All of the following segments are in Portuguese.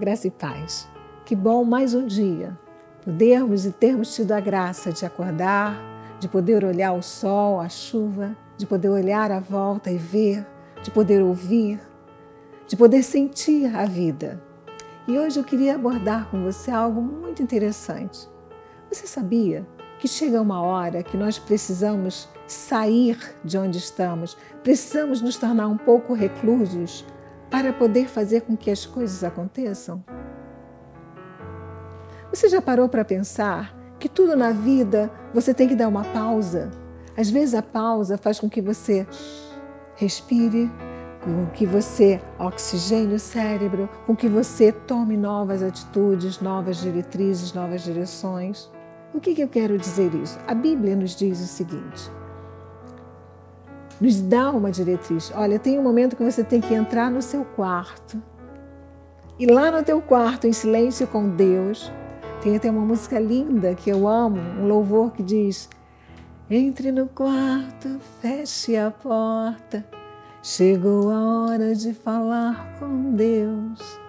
graça e paz. Que bom mais um dia podermos e termos tido a graça de acordar, de poder olhar o sol, a chuva, de poder olhar à volta e ver, de poder ouvir, de poder sentir a vida. E hoje eu queria abordar com você algo muito interessante. Você sabia que chega uma hora que nós precisamos sair de onde estamos, precisamos nos tornar um pouco reclusos para poder fazer com que as coisas aconteçam? Você já parou para pensar que tudo na vida você tem que dar uma pausa? Às vezes a pausa faz com que você respire, com que você oxigene o cérebro, com que você tome novas atitudes, novas diretrizes, novas direções. O que, que eu quero dizer isso? A Bíblia nos diz o seguinte: nos dá uma diretriz. Olha, tem um momento que você tem que entrar no seu quarto. E lá no teu quarto, em silêncio com Deus, tem até uma música linda que eu amo, um louvor que diz: Entre no quarto, feche a porta. Chegou a hora de falar com Deus.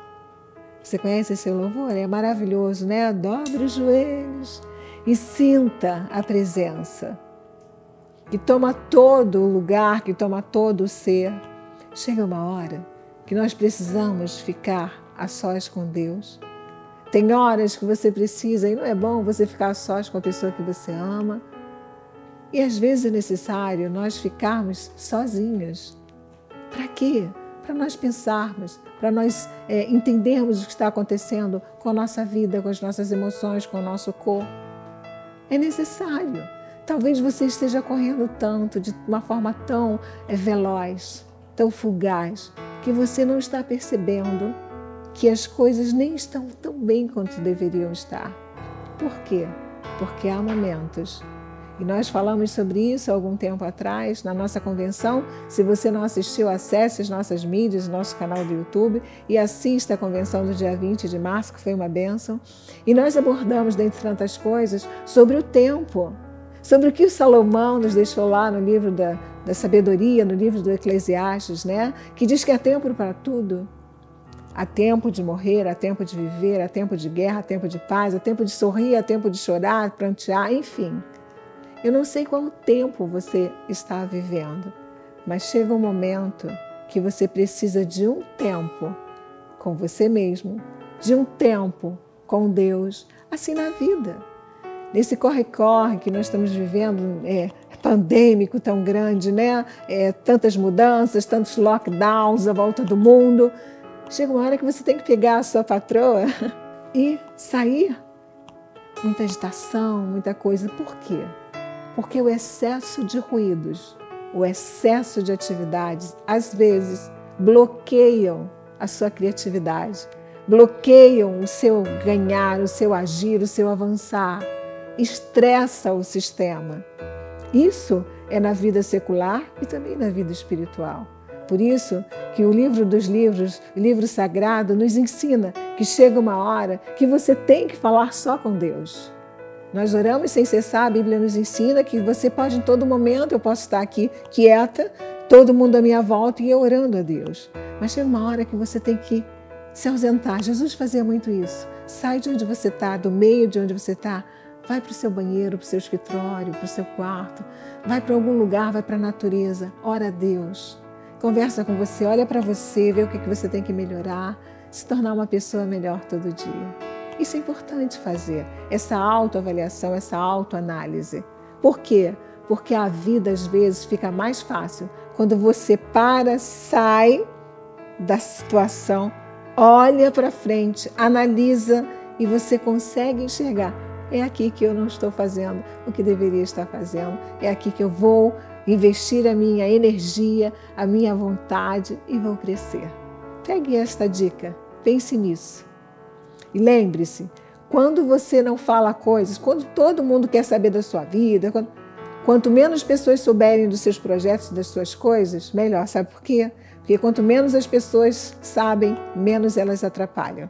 Você conhece esse louvor? É maravilhoso, né? Dobre os joelhos e sinta a presença que toma todo o lugar, que toma todo o ser. Chega uma hora que nós precisamos ficar a sós com Deus. Tem horas que você precisa, e não é bom você ficar a sós com a pessoa que você ama. E às vezes é necessário nós ficarmos sozinhos. Para quê? Para nós pensarmos, para nós é, entendermos o que está acontecendo com a nossa vida, com as nossas emoções, com o nosso corpo. É necessário. Talvez você esteja correndo tanto, de uma forma tão é, veloz, tão fugaz, que você não está percebendo que as coisas nem estão tão bem quanto deveriam estar. Por quê? Porque há momentos. E nós falamos sobre isso há algum tempo atrás na nossa convenção. Se você não assistiu, acesse as nossas mídias, nosso canal do YouTube e assista a convenção do dia 20 de março, que foi uma bênção. E nós abordamos, dentre tantas coisas, sobre o tempo sobre o que Salomão nos deixou lá no livro da, da sabedoria, no livro do Eclesiastes, né? que diz que há tempo para tudo. Há tempo de morrer, há tempo de viver, há tempo de guerra, há tempo de paz, há tempo de sorrir, há tempo de chorar, prantear, enfim. Eu não sei qual tempo você está vivendo, mas chega um momento que você precisa de um tempo com você mesmo, de um tempo com Deus, assim na vida nesse corre-corre que nós estamos vivendo, é, pandêmico tão grande, né? É, tantas mudanças, tantos lockdowns à volta do mundo. Chega uma hora que você tem que pegar a sua patroa e sair. Muita agitação, muita coisa. Por quê? Porque o excesso de ruídos, o excesso de atividades, às vezes bloqueiam a sua criatividade, bloqueiam o seu ganhar, o seu agir, o seu avançar estressa o sistema. Isso é na vida secular e também na vida espiritual. Por isso que o livro dos livros, o livro sagrado, nos ensina que chega uma hora que você tem que falar só com Deus. Nós oramos sem cessar, a Bíblia nos ensina que você pode em todo momento, eu posso estar aqui quieta, todo mundo à minha volta e eu orando a Deus. Mas chega uma hora que você tem que se ausentar. Jesus fazia muito isso. Sai de onde você está, do meio de onde você está, Vai para o seu banheiro, para o seu escritório, para o seu quarto, vai para algum lugar, vai para a natureza, ora a Deus. Conversa com você, olha para você, vê o que você tem que melhorar, se tornar uma pessoa melhor todo dia. Isso é importante fazer, essa autoavaliação, essa autoanálise. Por quê? Porque a vida às vezes fica mais fácil quando você para, sai da situação, olha para frente, analisa e você consegue enxergar é aqui que eu não estou fazendo o que deveria estar fazendo. É aqui que eu vou investir a minha energia, a minha vontade e vou crescer. Pegue esta dica, pense nisso. E lembre-se, quando você não fala coisas, quando todo mundo quer saber da sua vida, quando, quanto menos pessoas souberem dos seus projetos, das suas coisas, melhor. Sabe por quê? Porque quanto menos as pessoas sabem, menos elas atrapalham.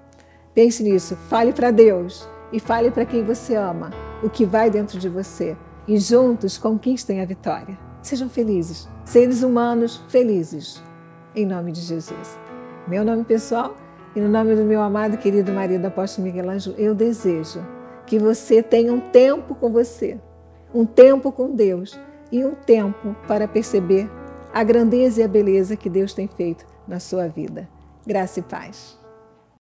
Pense nisso, fale para Deus e fale para quem você ama o que vai dentro de você e juntos conquistem a vitória. Sejam felizes, seres humanos felizes, em nome de Jesus. Meu nome pessoal E no nome do meu amado e querido marido apóstolo Miguel Anjo, eu desejo que você tenha um tempo com você, um tempo com Deus e um tempo para perceber a grandeza e a beleza que Deus tem feito na sua vida. Graça e paz.